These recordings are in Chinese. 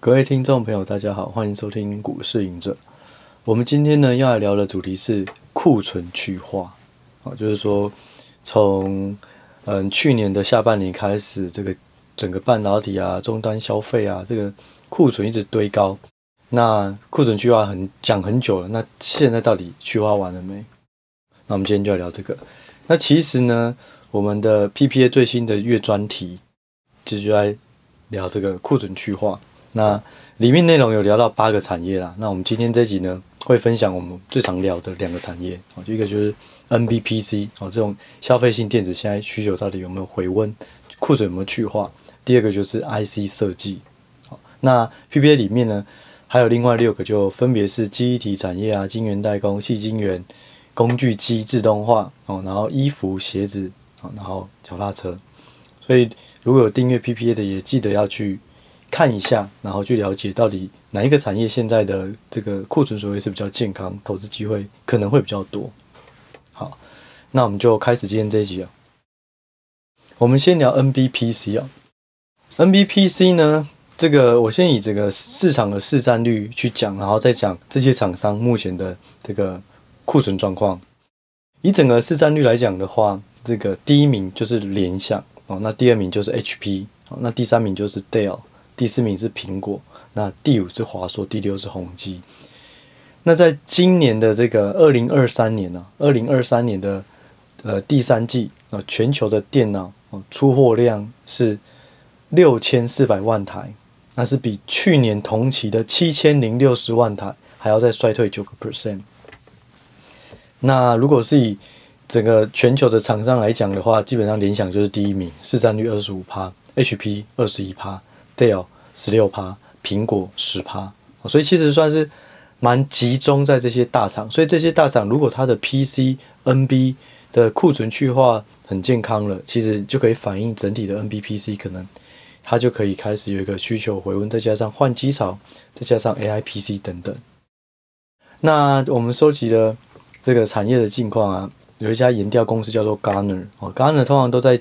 各位听众朋友，大家好，欢迎收听股市隐者。我们今天呢要来聊的主题是库存去化，啊，就是说从嗯去年的下半年开始，这个整个半导体啊、终端消费啊，这个库存一直堆高。那库存去化很讲很久了，那现在到底去化完了没？那我们今天就要聊这个。那其实呢，我们的 PPA 最新的月专题就就来聊这个库存去化。那里面内容有聊到八个产业啦。那我们今天这集呢，会分享我们最常聊的两个产业哦，就一个就是 NBPC 哦，这种消费性电子现在需求到底有没有回温，库存有没有去化？第二个就是 IC 设计。好，那 PPA 里面呢，还有另外六个，就分别是记忆体产业啊、晶圆代工、细晶圆、工具机自动化哦，然后衣服、鞋子啊，然后脚踏车。所以如果有订阅 PPA 的，也记得要去。看一下，然后去了解到底哪一个产业现在的这个库存水位是比较健康，投资机会可能会比较多。好，那我们就开始今天这一集啊。我们先聊 NBPC 啊，NBPC 呢，这个我先以这个市场的市占率去讲，然后再讲这些厂商目前的这个库存状况。以整个市占率来讲的话，这个第一名就是联想哦，那第二名就是 HP 哦，那第三名就是 Dell。第四名是苹果，那第五是华硕，第六是宏基。那在今年的这个二零二三年呢，二零二三年的呃第三季啊，全球的电脑出货量是六千四百万台，那是比去年同期的七千零六十万台还要再衰退九个 percent。那如果是以整个全球的厂商来讲的话，基本上联想就是第一名，市占率二十五趴，HP 二十一趴。Dell 十六趴，苹果十趴，所以其实算是蛮集中在这些大厂。所以这些大厂如果它的 PC、NB 的库存去化很健康了，其实就可以反映整体的 NBPC 可能它就可以开始有一个需求回温，再加上换机潮，再加上 AIPC 等等。那我们收集的这个产业的近况啊，有一家研调公司叫做 Gartner 哦，Gartner 通常都在。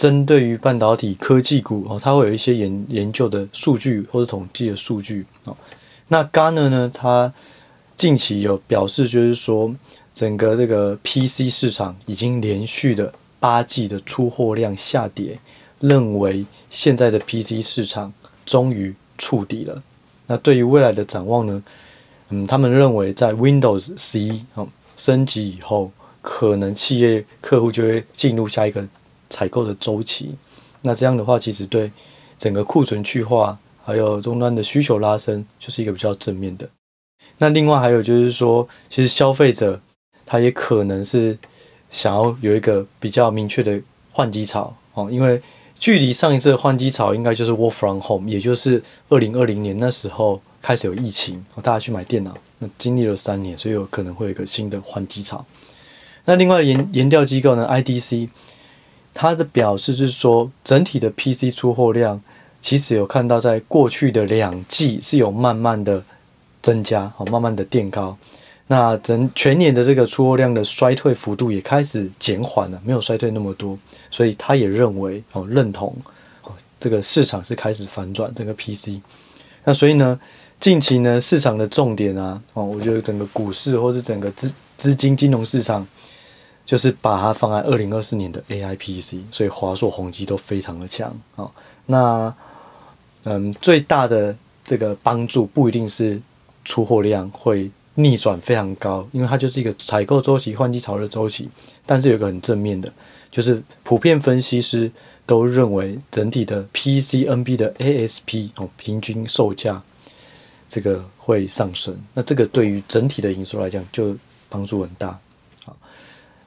针对于半导体科技股哦，它会有一些研研究的数据或者统计的数据哦。那 Gartner 呢，它近期有表示，就是说整个这个 PC 市场已经连续的八季的出货量下跌，认为现在的 PC 市场终于触底了。那对于未来的展望呢，嗯，他们认为在 Windows 十一哦升级以后，可能企业客户就会进入下一个。采购的周期，那这样的话，其实对整个库存去化，还有终端的需求拉升，就是一个比较正面的。那另外还有就是说，其实消费者他也可能是想要有一个比较明确的换机潮哦，因为距离上一次换机潮应该就是 Work from Home，也就是二零二零年那时候开始有疫情，大家去买电脑，那经历了三年，所以有可能会有一个新的换机潮。那另外研研调机构呢，IDC。他的表示是说，整体的 PC 出货量其实有看到，在过去的两季是有慢慢的增加，哦，慢慢的垫高。那整全年的这个出货量的衰退幅度也开始减缓了，没有衰退那么多。所以他也认为，哦，认同，哦，这个市场是开始反转，这个 PC。那所以呢，近期呢，市场的重点啊，哦，我觉得整个股市或是整个资资金金融市场。就是把它放在二零二四年的 AI PC，所以华硕、宏基都非常的强啊。那嗯，最大的这个帮助不一定是出货量会逆转非常高，因为它就是一个采购周期、换机潮的周期。但是有一个很正面的，就是普遍分析师都认为整体的 PC NB 的 ASP 哦，平均售价这个会上升。那这个对于整体的营收来讲，就帮助很大。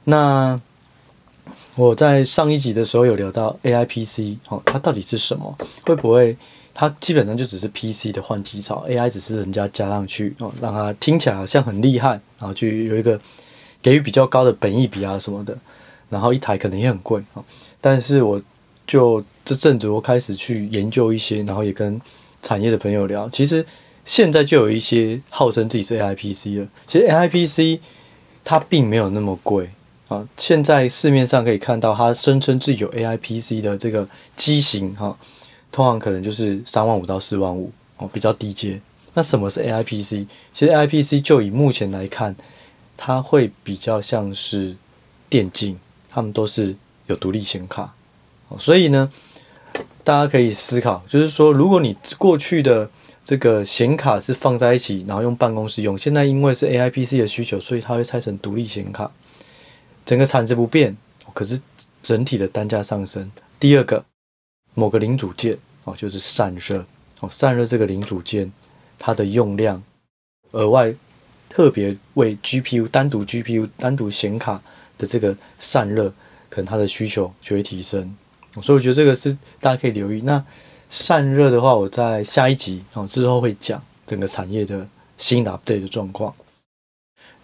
那我在上一集的时候有聊到 AIPC，哦，它到底是什么？会不会它基本上就只是 PC 的换机潮，AI 只是人家加上去哦，让它听起来好像很厉害，然后就有一个给予比较高的本意比啊什么的，然后一台可能也很贵啊。但是我就这阵子我开始去研究一些，然后也跟产业的朋友聊，其实现在就有一些号称自己是 AIPC 的，其实 AIPC 它并没有那么贵。啊，现在市面上可以看到，它声称自己有 AI PC 的这个机型，哈，通常可能就是三万五到四万五，哦，比较低阶。那什么是 AIPC？其实 AIPC 就以目前来看，它会比较像是电竞，他们都是有独立显卡。所以呢，大家可以思考，就是说，如果你过去的这个显卡是放在一起，然后用办公室用，现在因为是 AIPC 的需求，所以它会拆成独立显卡，整个产值不变，可是整体的单价上升。第二个，某个零组件哦，就是散热哦，散热这个零组件。它的用量额外特别为 GPU 单独 GPU 单独显卡的这个散热，可能它的需求就会提升，所以我觉得这个是大家可以留意。那散热的话，我在下一集哦之后会讲整个产业的新 update 的状况。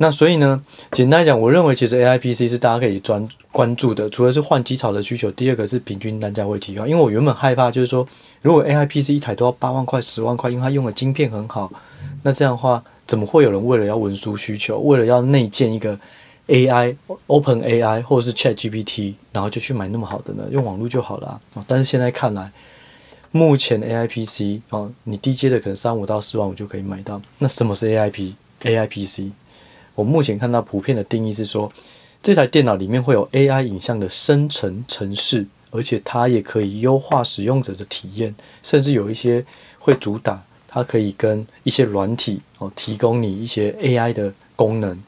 那所以呢，简单来讲，我认为其实 AIPC 是大家可以专关注的。除了是换机槽的需求，第二个是平均单价会提高。因为我原本害怕就是说，如果 AIPC 一台都要八万块、十万块，因为它用的晶片很好，那这样的话，怎么会有人为了要文书需求，为了要内建一个 AI、Open AI 或者是 Chat GPT，然后就去买那么好的呢？用网络就好了啊。但是现在看来，目前 AIPC 哦，你低阶的可能三五到四万五就可以买到。那什么是 AIP？AIPC？我目前看到普遍的定义是说，这台电脑里面会有 AI 影像的生成程式，而且它也可以优化使用者的体验，甚至有一些会主打它可以跟一些软体哦提供你一些 AI 的功能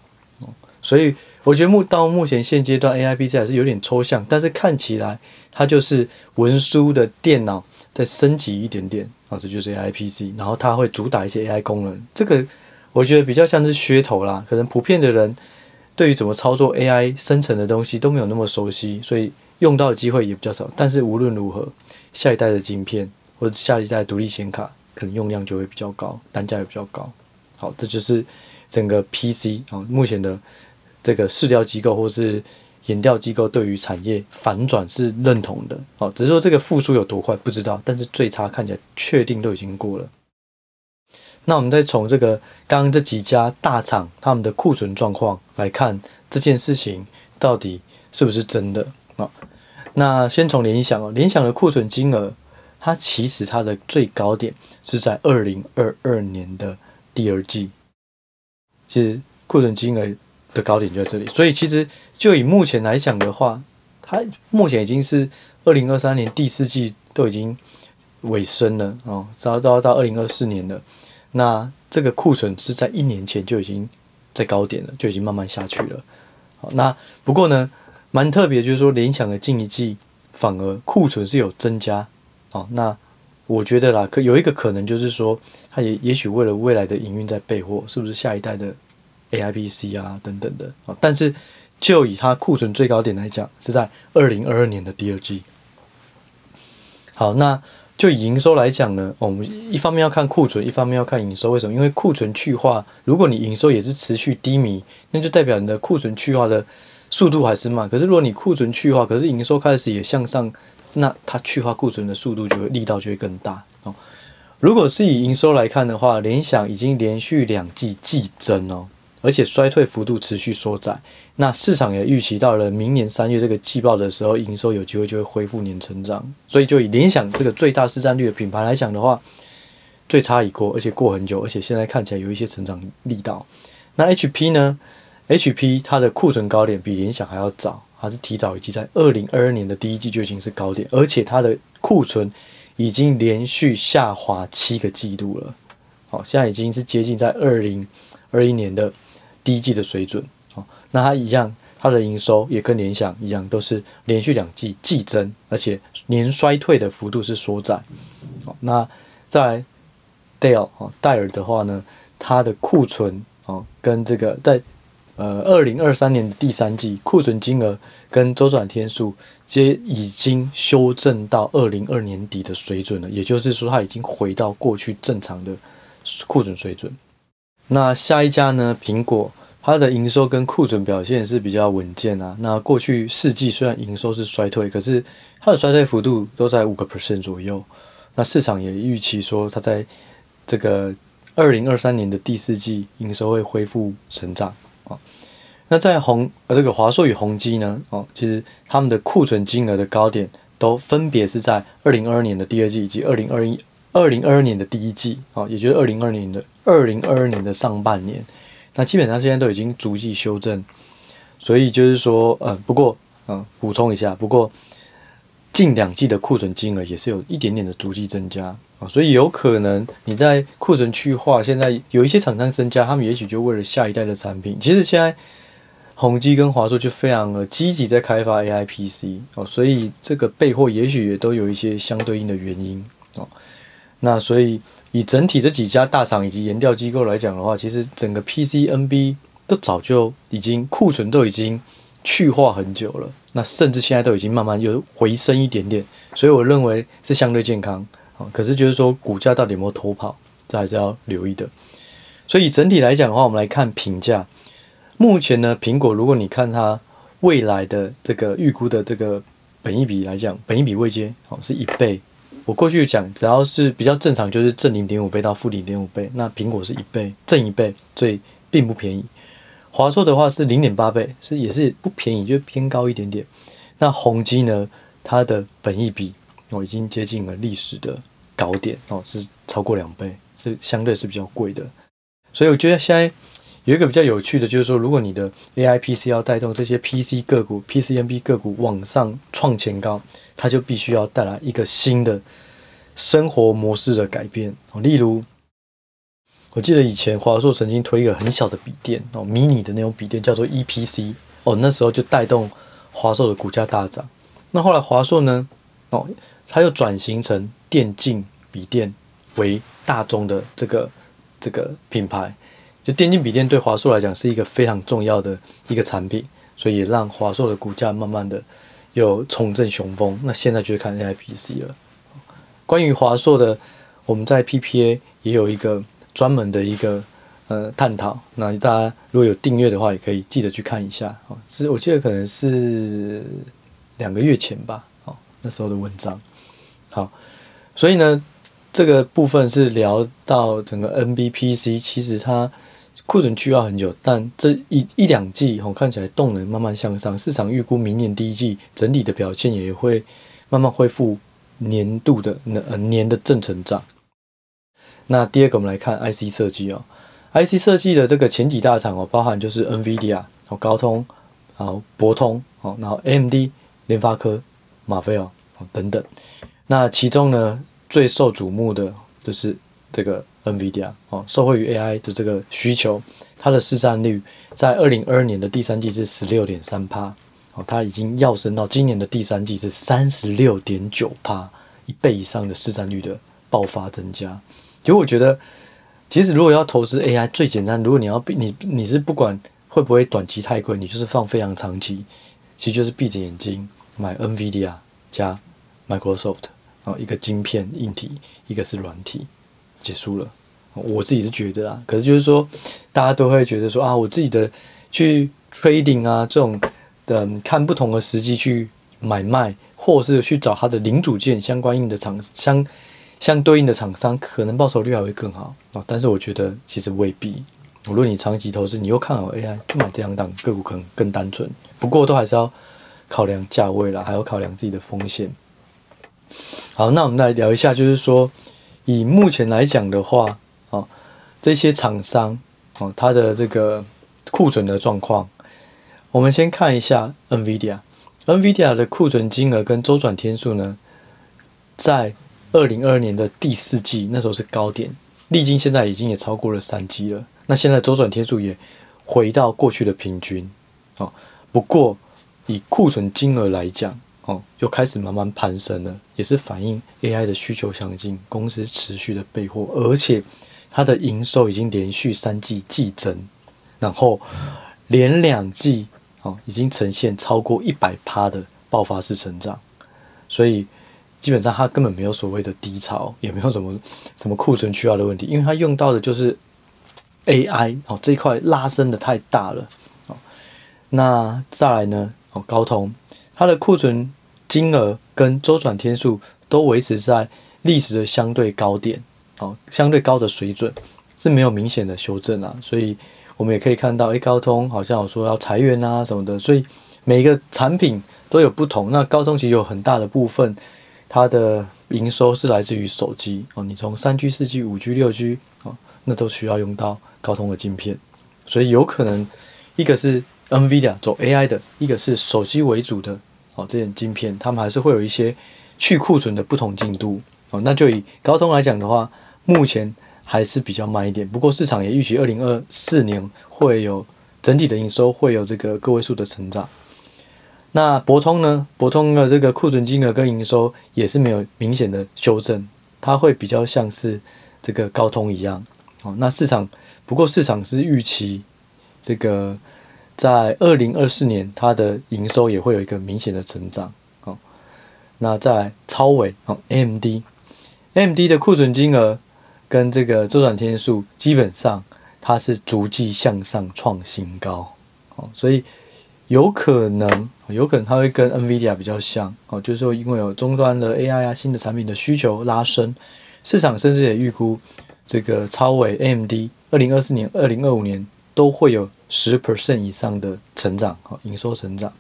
哦。所以我觉得目到目前现阶段 AIPC 还是有点抽象，但是看起来它就是文书的电脑再升级一点点啊，这就是 AIPC，然后它会主打一些 AI 功能，这个。我觉得比较像是噱头啦，可能普遍的人对于怎么操作 AI 生成的东西都没有那么熟悉，所以用到的机会也比较少。但是无论如何，下一代的晶片或者下一代独立显卡可能用量就会比较高，单价也比较高。好，这就是整个 PC 啊，目前的这个市调机构或是研调机构对于产业反转是认同的。好，只是说这个复苏有多快不知道，但是最差看起来确定都已经过了。那我们再从这个刚刚这几家大厂他们的库存状况来看，这件事情到底是不是真的啊？那先从联想哦，联想的库存金额，它其实它的最高点是在二零二二年的第二季，其实库存金额的高点就在这里。所以其实就以目前来讲的话，它目前已经是二零二三年第四季都已经尾声了哦，然后到到二零二四年了。那这个库存是在一年前就已经在高点了，就已经慢慢下去了。好，那不过呢，蛮特别，就是说联想的近一季反而库存是有增加。好，那我觉得啦，可有一个可能就是说，它也也许为了未来的营运在备货，是不是下一代的 AIPC 啊等等的。啊，但是就以它库存最高点来讲，是在二零二二年的第二季。好，那。就以营收来讲呢，我们一方面要看库存，一方面要看营收。为什么？因为库存去化，如果你营收也是持续低迷，那就代表你的库存去化的速度还是慢。可是如果你库存去化，可是营收开始也向上，那它去化库存的速度就会力道就会更大哦。如果是以营收来看的话，联想已经连续两季季增哦。而且衰退幅度持续缩窄，那市场也预期到了明年三月这个季报的时候，营收有机会就会恢复年成长。所以就以联想这个最大市占率的品牌来讲的话，最差已过，而且过很久，而且现在看起来有一些成长力道。那 HP 呢？HP 它的库存高点比联想还要早，还是提早，已经在二零二二年的第一季就已经是高点，而且它的库存已经连续下滑七个季度了。好，现在已经是接近在二零二一年的。第一季的水准，哦，那它一样，它的营收也跟联想一样，都是连续两季季增，而且年衰退的幅度是缩窄。哦，那在戴尔哦，戴尔的话呢，它的库存哦，跟这个在呃二零二三年的第三季库存金额跟周转天数，皆已经修正到二零二年底的水准了，也就是说，它已经回到过去正常的库存水准。那下一家呢？苹果它的营收跟库存表现是比较稳健啊。那过去四季虽然营收是衰退，可是它的衰退幅度都在五个 percent 左右。那市场也预期说，它在这个二零二三年的第四季营收会恢复成长啊。那在宏呃这个华硕与宏基呢？哦，其实他们的库存金额的高点都分别是在二零二二年的第二季以及二零二一二零二二年的第一季啊，也就是二零二二年的二零二二年的上半年，那基本上现在都已经逐季修正，所以就是说，呃，不过，嗯，补充一下，不过近两季的库存金额也是有一点点的逐季增加啊，所以有可能你在库存去化，现在有一些厂商增加，他们也许就为了下一代的产品。其实现在宏基跟华硕就非常的积极在开发 AI PC 哦，所以这个备货也许也都有一些相对应的原因哦。那所以以整体这几家大厂以及研调机构来讲的话，其实整个 PC NB 都早就已经库存都已经去化很久了，那甚至现在都已经慢慢又回升一点点，所以我认为是相对健康啊。可是就是说股价到底有没有偷跑，这还是要留意的。所以整体来讲的话，我们来看评价。目前呢，苹果如果你看它未来的这个预估的这个本益比来讲，本益比未接哦是一倍。我过去讲，只要是比较正常，就是正零点五倍到负零点五倍。那苹果是一倍，正一倍，所以并不便宜。华硕的话是零点八倍，是也是不便宜，就偏高一点点。那宏碁呢，它的本益比哦已经接近了历史的高点哦，是超过两倍，是相对是比较贵的。所以我觉得现在有一个比较有趣的，就是说，如果你的 AI PC 要带动这些 PC 个股、PCNB 个股往上创前高，它就必须要带来一个新的生活模式的改变哦。例如，我记得以前华硕曾经推一个很小的笔电哦，迷你的那种笔电，叫做 EPC 哦，那时候就带动华硕的股价大涨。那后来华硕呢，哦，它又转型成电竞笔电为大众的这个这个品牌。就电竞笔电对华硕来讲是一个非常重要的一个产品，所以让华硕的股价慢慢的有重振雄风。那现在就是看 AI PC 了。关于华硕的，我们在 PPA 也有一个专门的一个呃探讨。那大家如果有订阅的话，也可以记得去看一下。哦，是我记得可能是两个月前吧。哦，那时候的文章。好，所以呢，这个部分是聊到整个 NBPC，其实它。库存去化很久，但这一一两季哦，看起来动能慢慢向上。市场预估明年第一季整体的表现也会慢慢恢复年度的呃年的正成长。那第二个，我们来看 IC 设计哦，IC 设计的这个前几大厂哦，包含就是 NVIDIA 哦、高通、然后博通哦，然后 MD、联发科、马菲尔哦等等。那其中呢，最受瞩目的就是这个。NVIDIA 哦，受惠于 AI 的这个需求，它的市占率在二零二二年的第三季是十六点三趴，哦，它已经跃升到今年的第三季是三十六点九趴，一倍以上的市占率的爆发增加。其实我觉得，其实如果要投资 AI，最简单，如果你要你你是不管会不会短期太贵，你就是放非常长期，其实就是闭着眼睛买 NVIDIA 加 Microsoft 哦，一个晶片硬体，一个是软体。结束了，我自己是觉得啊，可是就是说，大家都会觉得说啊，我自己的去 trading 啊，这种的看不同的时机去买卖，或是去找它的零组件相关应的厂相相对应的厂商，可能报酬率还会更好啊。但是我觉得其实未必。无论你长期投资，你又看好 AI，就买这两档个股可能更单纯。不过都还是要考量价位啦，还要考量自己的风险。好，那我们来聊一下，就是说。以目前来讲的话，啊，这些厂商，哦，它的这个库存的状况，我们先看一下 NVIDIA，NVIDIA 的库存金额跟周转天数呢，在二零二二年的第四季那时候是高点，历经现在已经也超过了三季了。那现在周转天数也回到过去的平均，哦，不过以库存金额来讲。哦，又开始慢慢攀升了，也是反映 AI 的需求强劲，公司持续的备货，而且它的营收已经连续三季季增，然后连两季哦，已经呈现超过一百趴的爆发式成长，所以基本上它根本没有所谓的低潮，也没有什么什么库存去化的问题，因为它用到的就是 AI 哦，这一块拉升的太大了哦。那再来呢？哦，高通。它的库存金额跟周转天数都维持在历史的相对高点，哦，相对高的水准是没有明显的修正啊，所以我们也可以看到，诶，高通好像有说要裁员啊什么的，所以每一个产品都有不同。那高通其实有很大的部分，它的营收是来自于手机哦，你从三 G、四 G、五 G、六 G 哦，那都需要用到高通的晶片，所以有可能一个是 NVIDIA 走 AI 的，一个是手机为主的哦，这点晶片，他们还是会有一些去库存的不同进度哦。那就以高通来讲的话，目前还是比较慢一点，不过市场也预期二零二四年会有整体的营收会有这个个位数的成长。那博通呢？博通的这个库存金额跟营收也是没有明显的修正，它会比较像是这个高通一样哦。那市场不过市场是预期这个在二零二四年它的营收也会有一个明显的成长哦。那在超伟哦，AMD，AMD 的库存金额跟这个周转天数基本上它是逐季向上创新高哦，所以。有可能，有可能它会跟 NVIDIA 比较像哦，就是说，因为有终端的 AI 啊，新的产品的需求拉升，市场甚至也预估这个超伟 AMD 二零二四年、二零二五年都会有十 percent 以上的成长，哦，营收成长。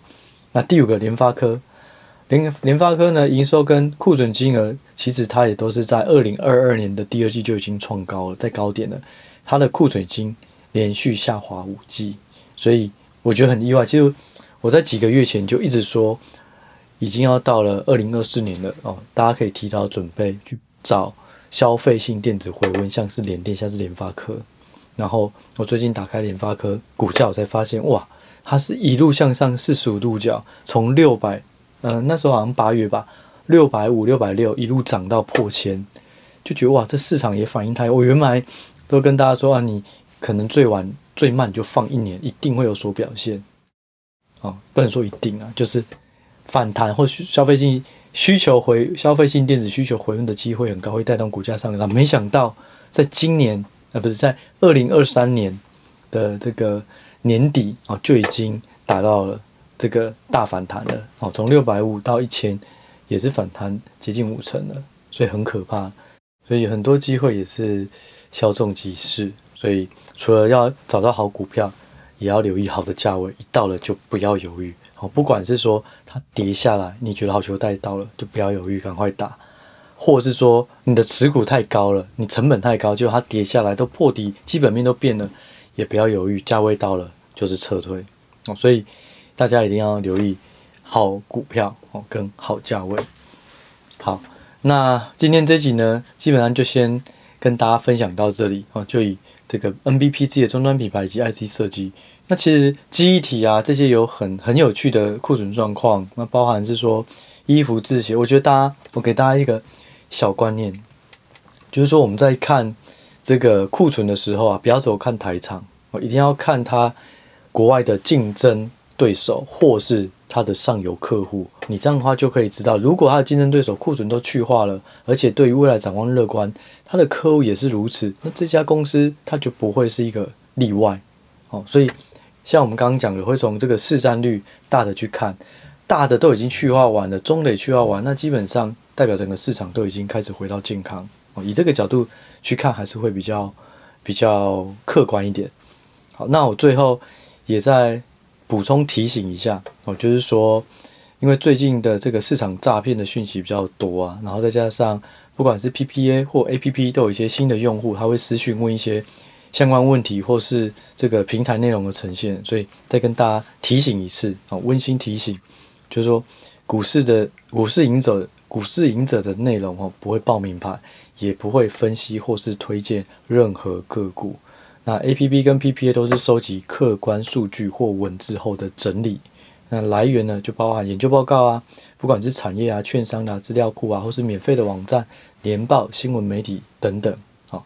那第五个联发科，联联发科呢，营收跟库存金额，其实它也都是在二零二二年的第二季就已经创高了，在高点了，它的库存已经连续下滑五季，所以。我觉得很意外，其实我在几个月前就一直说，已经要到了二零二四年了哦，大家可以提早准备去找消费性电子回温，像是联电，像是联发科。然后我最近打开联发科股价，我才发现哇，它是一路向上四十五度角，从六百，嗯，那时候好像八月吧，六百五、六百六一路涨到破千，就觉得哇，这市场也反应太，我原来都跟大家说啊，你可能最晚。最慢就放一年，一定会有所表现，哦，不能说一定啊，就是反弹或消费性需求回消费性电子需求回温的机会很高，会带动股价上涨。没想到在今年啊，不是在二零二三年的这个年底啊，就已经达到了这个大反弹了哦，从六百五到一千，也是反弹接近五成了，所以很可怕。所以很多机会也是稍纵即逝。所以，除了要找到好股票，也要留意好的价位。一到了就不要犹豫。哦，不管是说它跌下来，你觉得好球带到了，就不要犹豫，赶快打；或者是说你的持股太高了，你成本太高，就它跌下来都破底，基本面都变了，也不要犹豫，价位到了就是撤退。哦，所以大家一定要留意好股票哦，跟好价位。好，那今天这集呢，基本上就先跟大家分享到这里哦，就以。这个 NBPC 的终端品牌以及 IC 设计，那其实记忆体啊这些有很很有趣的库存状况，那包含是说衣服制鞋，我觉得大家我给大家一个小观念，就是说我们在看这个库存的时候啊，不要只有看台厂，我一定要看它国外的竞争对手或是它的上游客户，你这样的话就可以知道，如果它的竞争对手库存都去化了，而且对于未来展望乐观。他的客户也是如此，那这家公司它就不会是一个例外哦。所以，像我们刚刚讲的，会从这个市占率大的去看，大的都已经去化完了，中的也去化完，那基本上代表整个市场都已经开始回到健康哦。以这个角度去看，还是会比较比较客观一点。好，那我最后也再补充提醒一下哦，就是说，因为最近的这个市场诈骗的讯息比较多啊，然后再加上。不管是 PPA 或 APP，都有一些新的用户，他会私讯问一些相关问题，或是这个平台内容的呈现。所以再跟大家提醒一次啊，温馨提醒，就是说股市的股市赢者，股市赢者的内容哦，不会报名牌，也不会分析或是推荐任何个股。那 APP 跟 PPA 都是收集客观数据或文字后的整理。那来源呢，就包含研究报告啊，不管是产业啊、券商啊、资料库啊，或是免费的网站、年报、新闻媒体等等。好，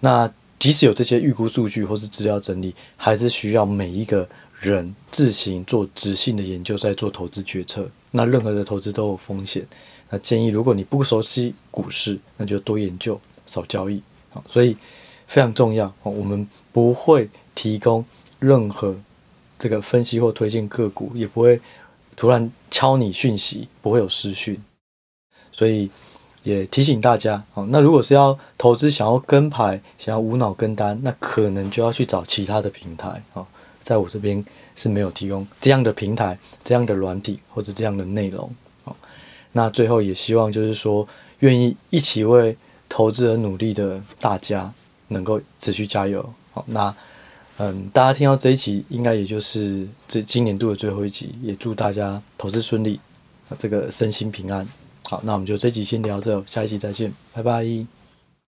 那即使有这些预估数据或是资料整理，还是需要每一个人自行做直性的研究，再做投资决策。那任何的投资都有风险。那建议，如果你不熟悉股市，那就多研究，少交易。好，所以非常重要。我们不会提供任何。这个分析或推荐个股也不会突然敲你讯息，不会有私讯，所以也提醒大家哦。那如果是要投资，想要跟牌，想要无脑跟单，那可能就要去找其他的平台哦。在我这边是没有提供这样的平台、这样的软体或者这样的内容。那最后也希望就是说，愿意一起为投资而努力的大家，能够持续加油。好，那嗯，大家听到这一集，应该也就是这今年度的最后一集，也祝大家投资顺利，这个身心平安。好，那我们就这集先聊这，下一集再见，拜拜。